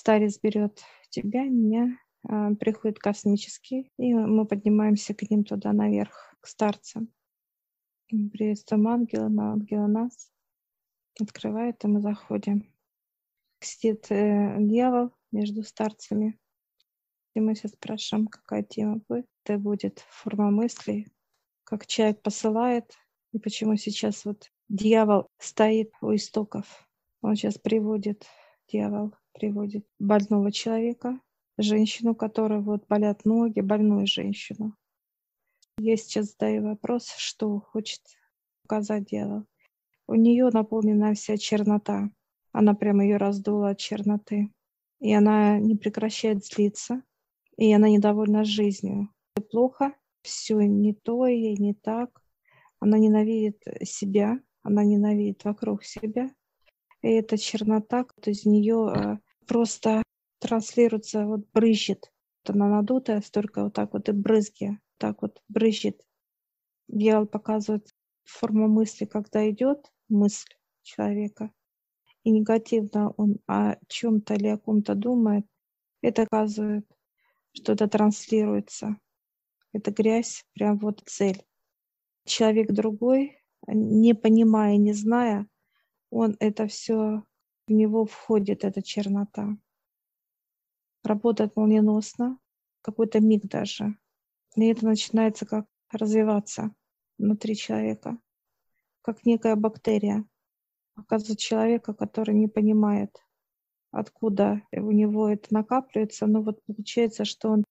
Старец берет тебя, меня, а, приходит космический, и мы поднимаемся к ним туда наверх, к старцам. Приветствуем ангела, на ангела нас. Открывает, и мы заходим. Сидит э, дьявол между старцами. И мы сейчас спрашиваем, какая тема будет. Это будет форма мыслей, как человек посылает, и почему сейчас вот дьявол стоит у истоков. Он сейчас приводит, дьявол приводит больного человека, женщину, которой вот болят ноги, больную женщину. Я сейчас задаю вопрос, что хочет показать дьявол. У нее наполнена вся чернота. Она прямо ее раздула от черноты. И она не прекращает злиться. И она недовольна жизнью. Плохо, все не то и не так. Она ненавидит себя, она ненавидит вокруг себя. И эта чернота, то из нее э, просто транслируется, вот брызжет. Она надутая, столько вот так вот и брызги, так вот брызжет. Дьявол показывает форму мысли, когда идет мысль человека, и негативно он о чем-то или о ком-то думает, это оказывает, что это транслируется. Это грязь, прям вот цель. Человек другой, не понимая, не зная, он это все, в него входит эта чернота. Работает молниеносно, какой-то миг даже. И это начинается как развиваться внутри человека, как некая бактерия. Оказывается, человека, который не понимает, откуда у него это накапливается, но вот получается, что он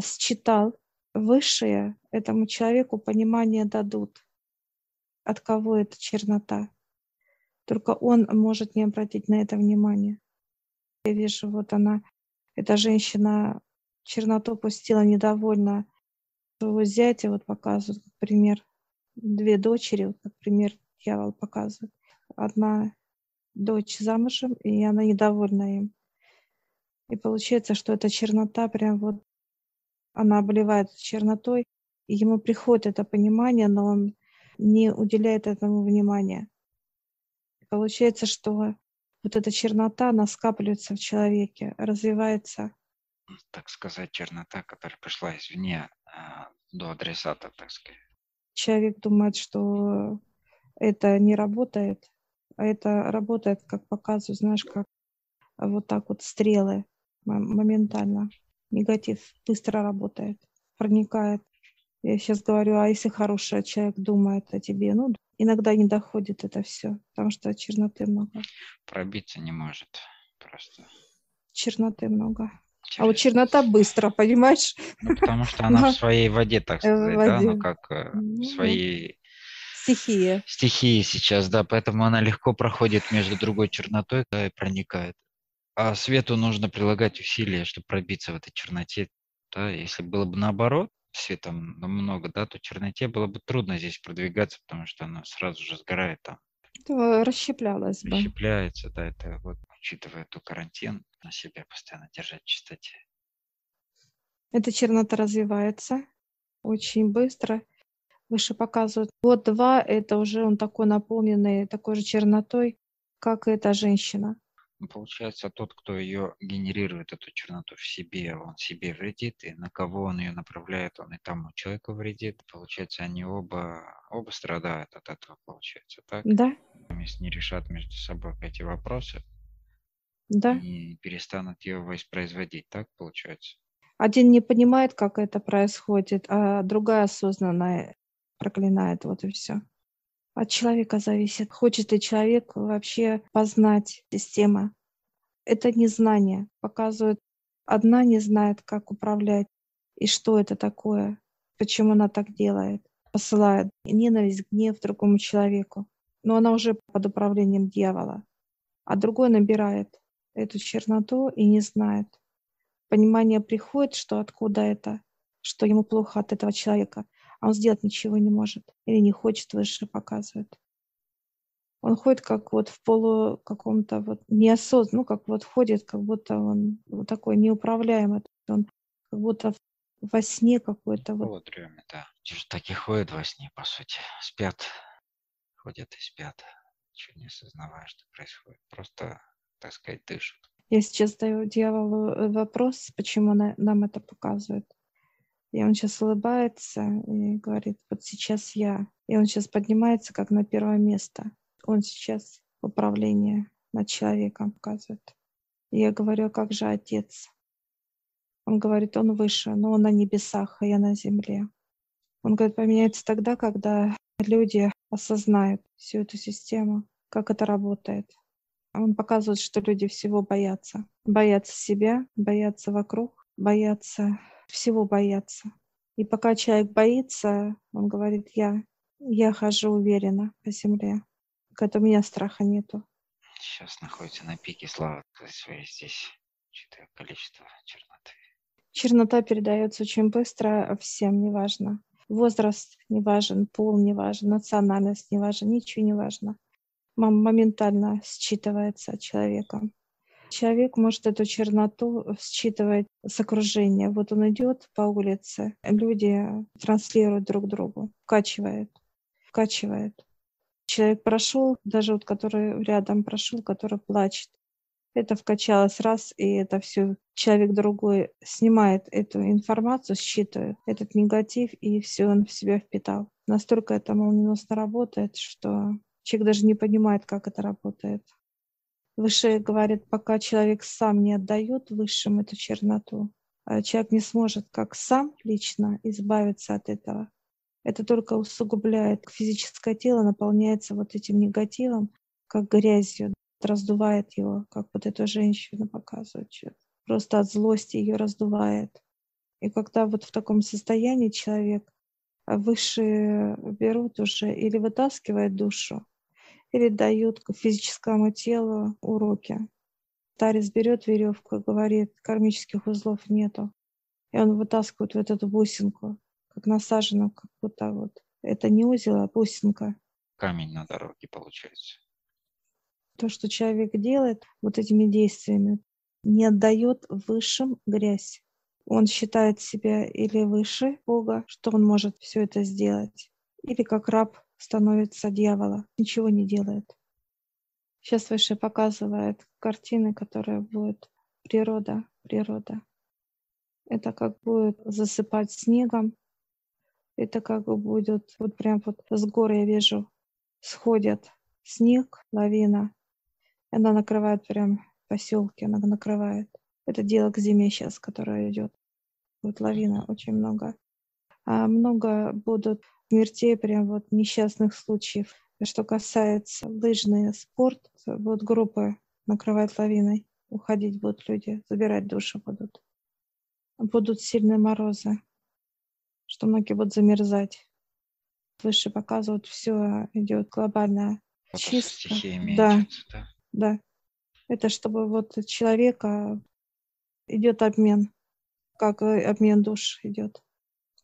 считал высшие этому человеку понимание дадут, от кого эта чернота. Только он может не обратить на это внимание. Я вижу, вот она, эта женщина черноту пустила недовольна своего зятя, вот показывают, как пример, две дочери, вот как пример дьявол показывает. Одна дочь замужем, и она недовольна им. И получается, что эта чернота прям вот она обливает чернотой, и ему приходит это понимание, но он не уделяет этому внимания. Получается, что вот эта чернота, она скапливается в человеке, развивается. Так сказать, чернота, которая пришла извне а, до адресата, так сказать. Человек думает, что это не работает, а это работает, как показывают, знаешь, как вот так вот стрелы моментально негатив быстро работает, проникает. Я сейчас говорю, а если хороший человек думает о тебе, ну, иногда не доходит это все, потому что черноты много. Пробиться не может просто. Черноты много. Через... А вот чернота быстро, понимаешь? Ну, потому что она в своей воде, так сказать, да, ну как э, в своей стихии. Стихии сейчас, да, поэтому она легко проходит между другой чернотой да, и проникает. А свету нужно прилагать усилия, чтобы пробиться в этой черноте. Да? Если было бы наоборот, света много, да, то черноте было бы трудно здесь продвигаться, потому что она сразу же сгорает там. То расщеплялась бы. Расщепляется, да, это вот, учитывая ту карантин, на себя постоянно держать в чистоте. Эта чернота развивается очень быстро. Выше показывают. Год-два, это уже он такой наполненный такой же чернотой, как эта женщина. Ну, получается, тот, кто ее генерирует, эту черноту в себе, он себе вредит, и на кого он ее направляет, он и тому человеку вредит. Получается, они оба, оба страдают от этого, получается, так? Да. Если не решат между собой эти вопросы, да. и перестанут ее воспроизводить, так получается? Один не понимает, как это происходит, а другая осознанно проклинает, вот и все. От человека зависит, хочет ли человек вообще познать систему. Это незнание. Показывает, одна не знает, как управлять и что это такое, почему она так делает. Посылает ненависть, гнев другому человеку. Но она уже под управлением дьявола. А другой набирает эту черноту и не знает. Понимание приходит, что откуда это, что ему плохо от этого человека а он сделать ничего не может или не хочет выше показывает. Он ходит как вот в полу каком-то вот неосознанно, ну как вот ходит, как будто он вот такой неуправляемый, он как будто во сне какой-то. Вот. вот дреме, да. Так и ходят во сне, по сути. Спят, ходят и спят, ничего не осознавая, что происходит. Просто, так сказать, дышат. Я сейчас даю дьяволу э, вопрос, почему нам это показывает. И он сейчас улыбается и говорит, вот сейчас я. И он сейчас поднимается как на первое место. Он сейчас управление над человеком показывает. И я говорю, «А как же отец? Он говорит, он выше, но он на небесах, а я на земле. Он говорит, поменяется тогда, когда люди осознают всю эту систему, как это работает. Он показывает, что люди всего боятся. Боятся себя, боятся вокруг, боятся, всего боятся. И пока человек боится, он говорит, я, я хожу уверенно по земле. Когда у меня страха нету. Сейчас находится на пике славы своей здесь, учитывая количество черноты. Чернота передается очень быстро всем, неважно. Возраст не важен, пол не важен, национальность не важен, ничего не важно. Моментально считывается человеком. Человек может эту черноту считывать с окружения. Вот он идет по улице, люди транслируют друг другу, вкачивает, вкачивает. Человек прошел, даже вот который рядом прошел, который плачет. Это вкачалось раз, и это все человек другой снимает эту информацию, считывает этот негатив, и все он в себя впитал. Настолько это молниеносно работает, что человек даже не понимает, как это работает. Выше говорит, пока человек сам не отдает высшим эту черноту, а человек не сможет как сам лично избавиться от этого. Это только усугубляет. Физическое тело наполняется вот этим негативом, как грязью, раздувает его, как вот эту женщину показывает. Просто от злости ее раздувает. И когда вот в таком состоянии человек а, выше берут уже или вытаскивает душу, или дают физическому телу уроки. Старец берет веревку и говорит, кармических узлов нету. И он вытаскивает вот эту бусинку, как насаженную, как будто вот. Это не узел, а бусинка. Камень на дороге получается. То, что человек делает вот этими действиями, не отдает высшим грязь. Он считает себя или выше Бога, что он может все это сделать, или как раб становится дьявола, ничего не делает. Сейчас выше показывает картины, которые будут природа, природа. Это как будет засыпать снегом, это как будет, вот прям вот с горы я вижу, сходит снег, лавина, она накрывает прям поселки, она накрывает. Это дело к зиме сейчас, которая идет. Вот лавина очень много. А много будут смертей, прям вот несчастных случаев. Что касается лыжный спорт, вот группы накрывает лавиной. Уходить будут люди, забирать души будут. Будут сильные морозы, что многие будут замерзать. Выше показывают, все идет глобальная чистка. Да, да, да. Это чтобы вот человека идет обмен, как обмен душ идет.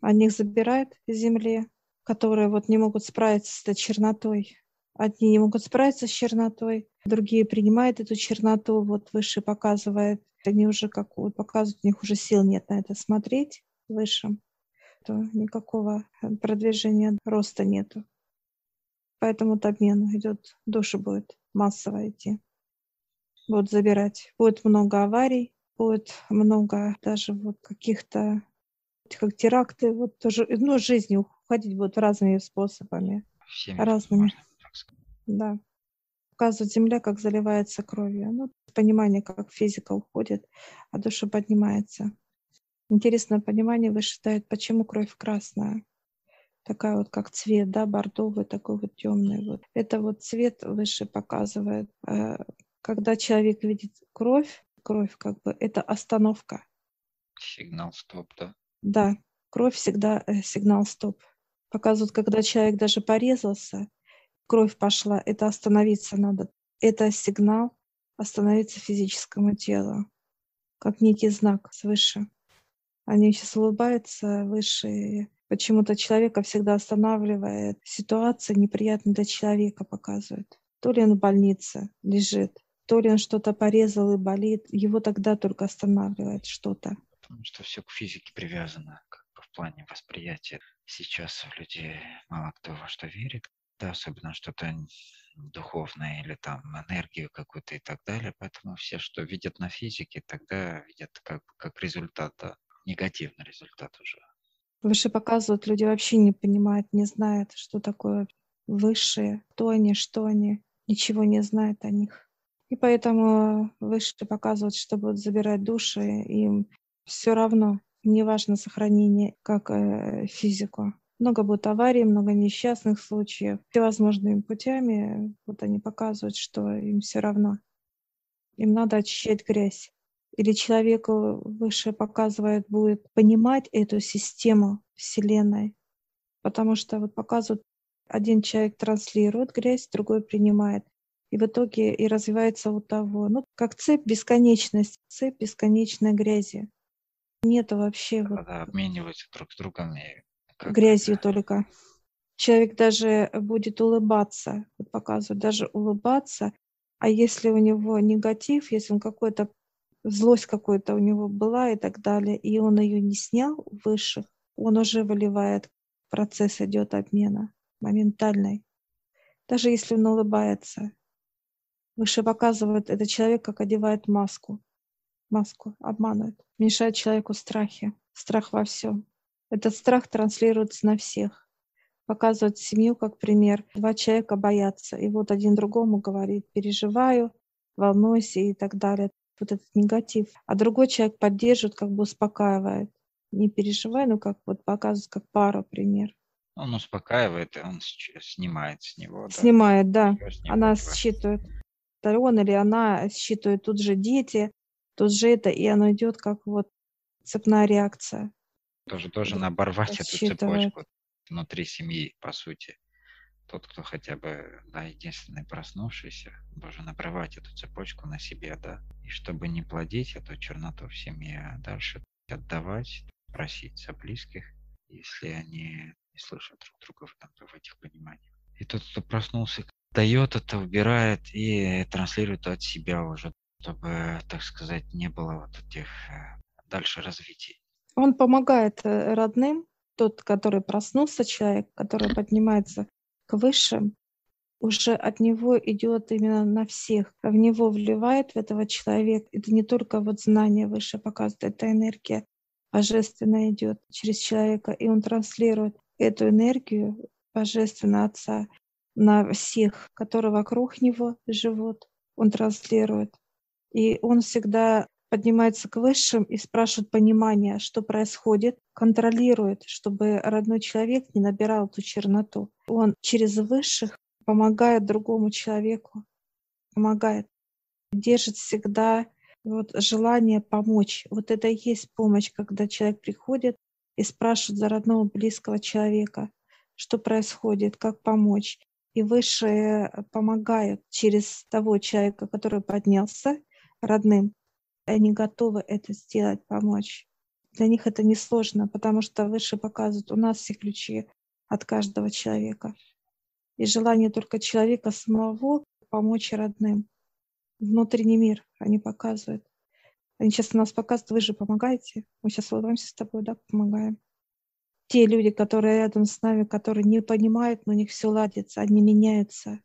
Они их забирают из земли, которые вот не могут справиться с этой чернотой. Одни не могут справиться с чернотой, другие принимают эту черноту, вот выше показывает. Они уже как вот показывают, у них уже сил нет на это смотреть высшим, то никакого продвижения, роста нету. Поэтому вот обмен идет, души будет массово идти. Будут забирать. Будет много аварий, будет много даже вот каких-то как теракты, вот тоже, ну, жизнью уходить будут разными способами. Всеми разными. Да. Показывает Земля, как заливается кровью. Ну, понимание, как физика уходит, а душа поднимается. Интересное понимание высчитает, почему кровь красная. Такая вот, как цвет, да, бордовый, такой вот темный. Вот. Это вот цвет выше показывает. Э, когда человек видит кровь, кровь как бы, это остановка. Сигнал стоп, да? Да, кровь всегда э, сигнал стоп показывают, когда человек даже порезался, кровь пошла, это остановиться надо. Это сигнал остановиться физическому телу, как некий знак свыше. Они сейчас улыбаются выше. Почему-то человека всегда останавливает ситуация неприятная для человека показывает. То ли он в больнице лежит, то ли он что-то порезал и болит, его тогда только останавливает что-то. Потому что все к физике привязано, как плане восприятия. Сейчас у людей мало кто во что верит. да, особенно что-то духовное или там энергию какую-то и так далее. Поэтому все, что видят на физике, тогда видят как, как результат, да, негативный результат уже. Выше показывают, люди вообще не понимают, не знают, что такое высшие, кто они, что они, ничего не знают о них. И поэтому выше показывают, что будут забирать души, им все равно, не важно сохранение как э, физику. Много будет аварий, много несчастных случаев. Всевозможными путями вот они показывают, что им все равно. Им надо очищать грязь. Или человеку выше показывает, будет понимать эту систему Вселенной. Потому что вот показывают, один человек транслирует грязь, другой принимает. И в итоге и развивается у того. Ну, как цепь бесконечность, цепь бесконечной грязи. Нету вообще... Когда вот, обмениваются друг с другом и грязью это? только. Человек даже будет улыбаться, вот показывают, даже улыбаться, а если у него негатив, если он какой-то, злость какой-то у него была и так далее, и он ее не снял выше, он уже выливает, процесс идет обмена моментальный. Даже если он улыбается, выше показывает, это человек как одевает маску. Маску обманывает, мешает человеку страхи, страх во всем. Этот страх транслируется на всех. Показывает семью как пример. Два человека боятся. И вот один другому говорит, переживаю, волнуйся и так далее. Вот этот негатив. А другой человек поддерживает, как бы успокаивает. Не переживай, ну как вот показывает, как пара пример. Он успокаивает, и он снимает с него. Снимает, да. да. Она считывает. Он или она считывает тут же дети, тут же это, и оно идет как вот цепная реакция. Тоже должен оборвать эту цепочку внутри семьи, по сути. Тот, кто хотя бы, да, единственный проснувшийся, должен обрывать эту цепочку на себе, да. И чтобы не плодить эту черноту в семье, а дальше отдавать, просить за близких, если они не слышат друг друга в, там, в этих пониманиях. И тот, кто проснулся, дает это, убирает и транслирует от себя уже, чтобы, так сказать, не было вот этих э, дальше развитий. Он помогает э, родным, тот, который проснулся человек, который поднимается к высшим, уже от него идет именно на всех. В него вливает в этого человека. Это не только вот знание выше показывает, это энергия божественная идет через человека, и он транслирует эту энергию божественного Отца на всех, которые вокруг него живут. Он транслирует. И он всегда поднимается к высшим и спрашивает понимания, что происходит, контролирует, чтобы родной человек не набирал эту черноту. Он через высших помогает другому человеку, помогает, держит всегда вот желание помочь. Вот это и есть помощь, когда человек приходит и спрашивает за родного близкого человека, что происходит, как помочь. И высшие помогают через того человека, который поднялся родным, они готовы это сделать, помочь. Для них это несложно, потому что выше показывают, у нас все ключи от каждого человека. И желание только человека самого помочь родным. Внутренний мир они показывают. Они сейчас нас показывают, вы же помогаете. Мы сейчас улыбаемся с тобой, да, помогаем. Те люди, которые рядом с нами, которые не понимают, но у них все ладится, они меняются.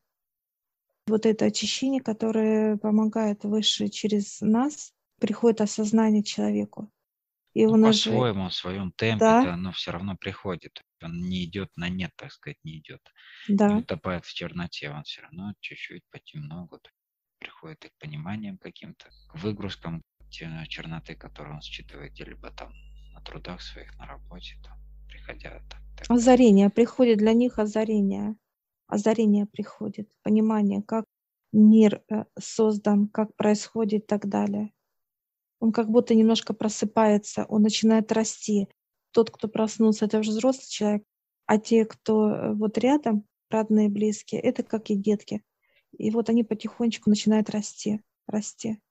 Вот это очищение, которое помогает выше через нас, приходит осознание человеку. И ну, по-своему, в своем темпе, да. оно все равно приходит. Он не идет на нет, так сказать, не идет. Да. Не утопает в черноте, он все равно чуть-чуть понемногу приходит к пониманиям каким-то, к выгрузкам черноты, которые он считывает, либо там на трудах своих, на работе, там, приходя. Так, так. Озарение, приходит для них озарение. Озарение приходит, понимание, как мир э, создан, как происходит и так далее он как будто немножко просыпается, он начинает расти. Тот, кто проснулся, это уже взрослый человек, а те, кто э, вот рядом, родные, близкие, это как и детки. И вот они потихонечку начинают расти, расти.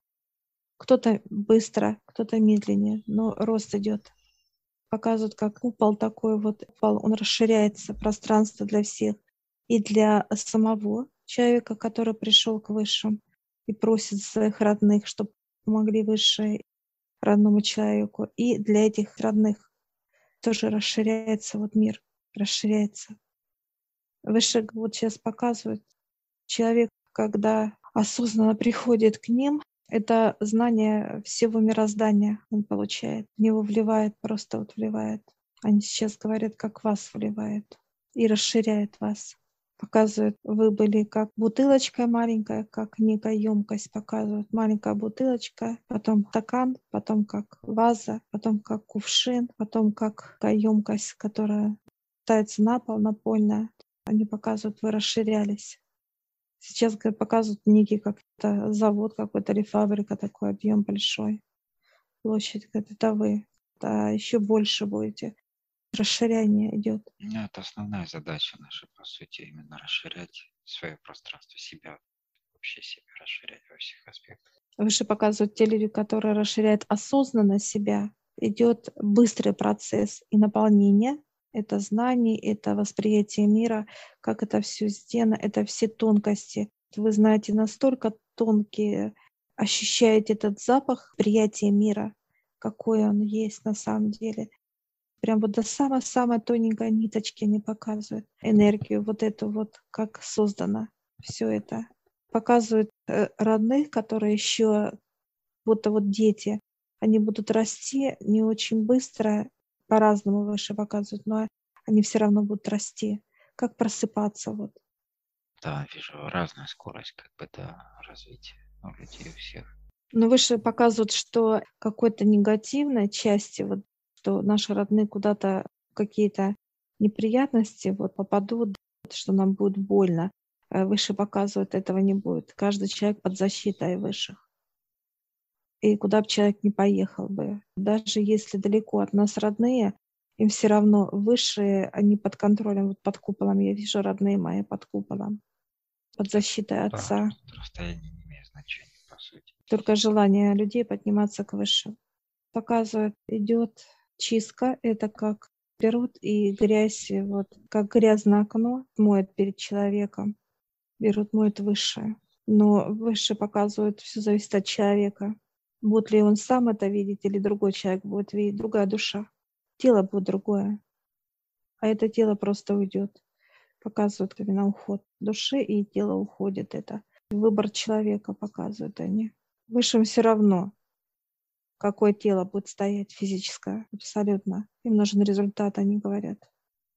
Кто-то быстро, кто-то медленнее, но рост идет. Показывают, как купол такой вот, он расширяется, пространство для всех. И для самого человека, который пришел к высшим и просит своих родных, чтобы помогли выше родному человеку. И для этих родных тоже расширяется вот мир, расширяется. Выше вот сейчас показывают, человек, когда осознанно приходит к ним, это знание всего мироздания он получает. В него вливает, просто вот вливает. Они сейчас говорят, как вас вливает и расширяет вас. Показывают, вы были как бутылочка маленькая, как некая емкость показывают. Маленькая бутылочка, потом стакан, потом как ваза, потом как кувшин, потом как емкость, которая ставится на пол, напольная. Они показывают, вы расширялись. Сейчас показывают некий как-то завод какой-то или фабрика, такой объем большой. Площадь, говорит, это вы. А еще больше будете. Расширение идет. Ну, это основная задача наша, по сути, именно расширять свое пространство, себя, вообще себя расширять во всех аспектах. Выше показывают те люди, которые расширяют осознанно себя. Идет быстрый процесс и наполнение, это знание, это восприятие мира, как это все сделано, это все тонкости. Вы знаете, настолько тонкие, ощущаете этот запах приятия мира, какой он есть на самом деле. Прям вот до самой-самой тоненькой ниточки они показывают энергию, вот эту вот, как создано все это. Показывают э, родных, которые еще будто вот дети, они будут расти не очень быстро, по-разному выше показывают, но они все равно будут расти. Как просыпаться вот. Да, вижу разная скорость как бы да, развития у людей у всех. Но выше показывают, что какой-то негативной части, вот, что наши родные куда-то какие-то неприятности вот попадут, что нам будет больно. Э, выше показывают, этого не будет. Каждый человек под защитой высших и куда бы человек не поехал бы. Даже если далеко от нас родные, им все равно высшие, они под контролем, вот под куполом. Я вижу родные мои под куполом, под защитой отца. Да, расстояние не имеет значения, по сути. Только желание людей подниматься к высшим. Показывает, идет чистка, это как берут и грязь, вот как грязное окно моет перед человеком, берут, моют высшее. Но выше показывают, все зависит от человека. Будет ли он сам это видеть, или другой человек будет видеть, другая душа. Тело будет другое. А это тело просто уйдет. Показывают именно уход души, и тело уходит. Это выбор человека показывают они. Высшим все равно, какое тело будет стоять физическое, абсолютно. Им нужен результат, они говорят.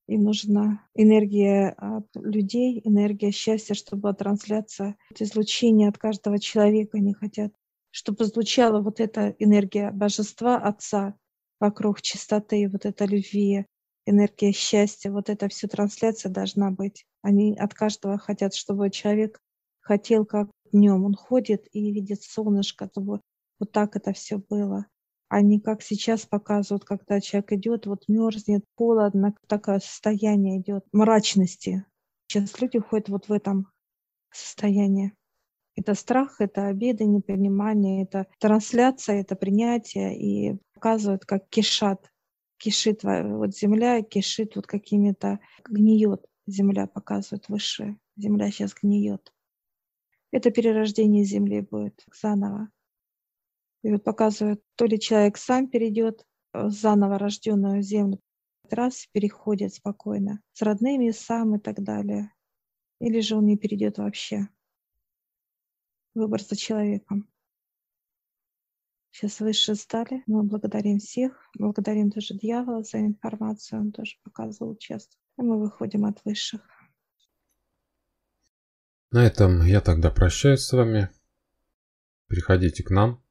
Им нужна энергия людей, энергия счастья, чтобы трансляция, излучение от каждого человека они хотят чтобы звучала вот эта энергия божества Отца вокруг чистоты, вот эта любви, энергия счастья, вот эта вся трансляция должна быть. Они от каждого хотят, чтобы человек хотел, как днем он ходит и видит солнышко, чтобы вот так это все было. А не как сейчас показывают, когда человек идет, вот мерзнет, холодно, такое состояние идет мрачности. Сейчас люди ходят вот в этом состоянии. Это страх, это обиды, непонимание, это трансляция, это принятие и показывают, как кишат, кишит вот земля, кишит вот какими-то, гниет земля, показывает высшее. Земля сейчас гниет. Это перерождение земли будет заново. И вот показывают, то ли человек сам перейдет в заново рожденную землю, раз переходит спокойно с родными сам и так далее. Или же он не перейдет вообще выбор за человеком. Сейчас выше стали. Мы благодарим всех. Благодарим тоже дьявола за информацию. Он тоже показывал часто. И мы выходим от высших. На этом я тогда прощаюсь с вами. Приходите к нам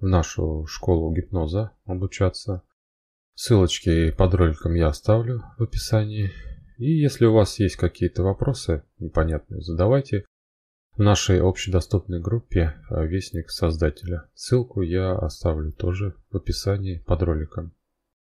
в нашу школу гипноза обучаться. Ссылочки под роликом я оставлю в описании. И если у вас есть какие-то вопросы непонятные, задавайте в нашей общедоступной группе «Вестник Создателя». Ссылку я оставлю тоже в описании под роликом.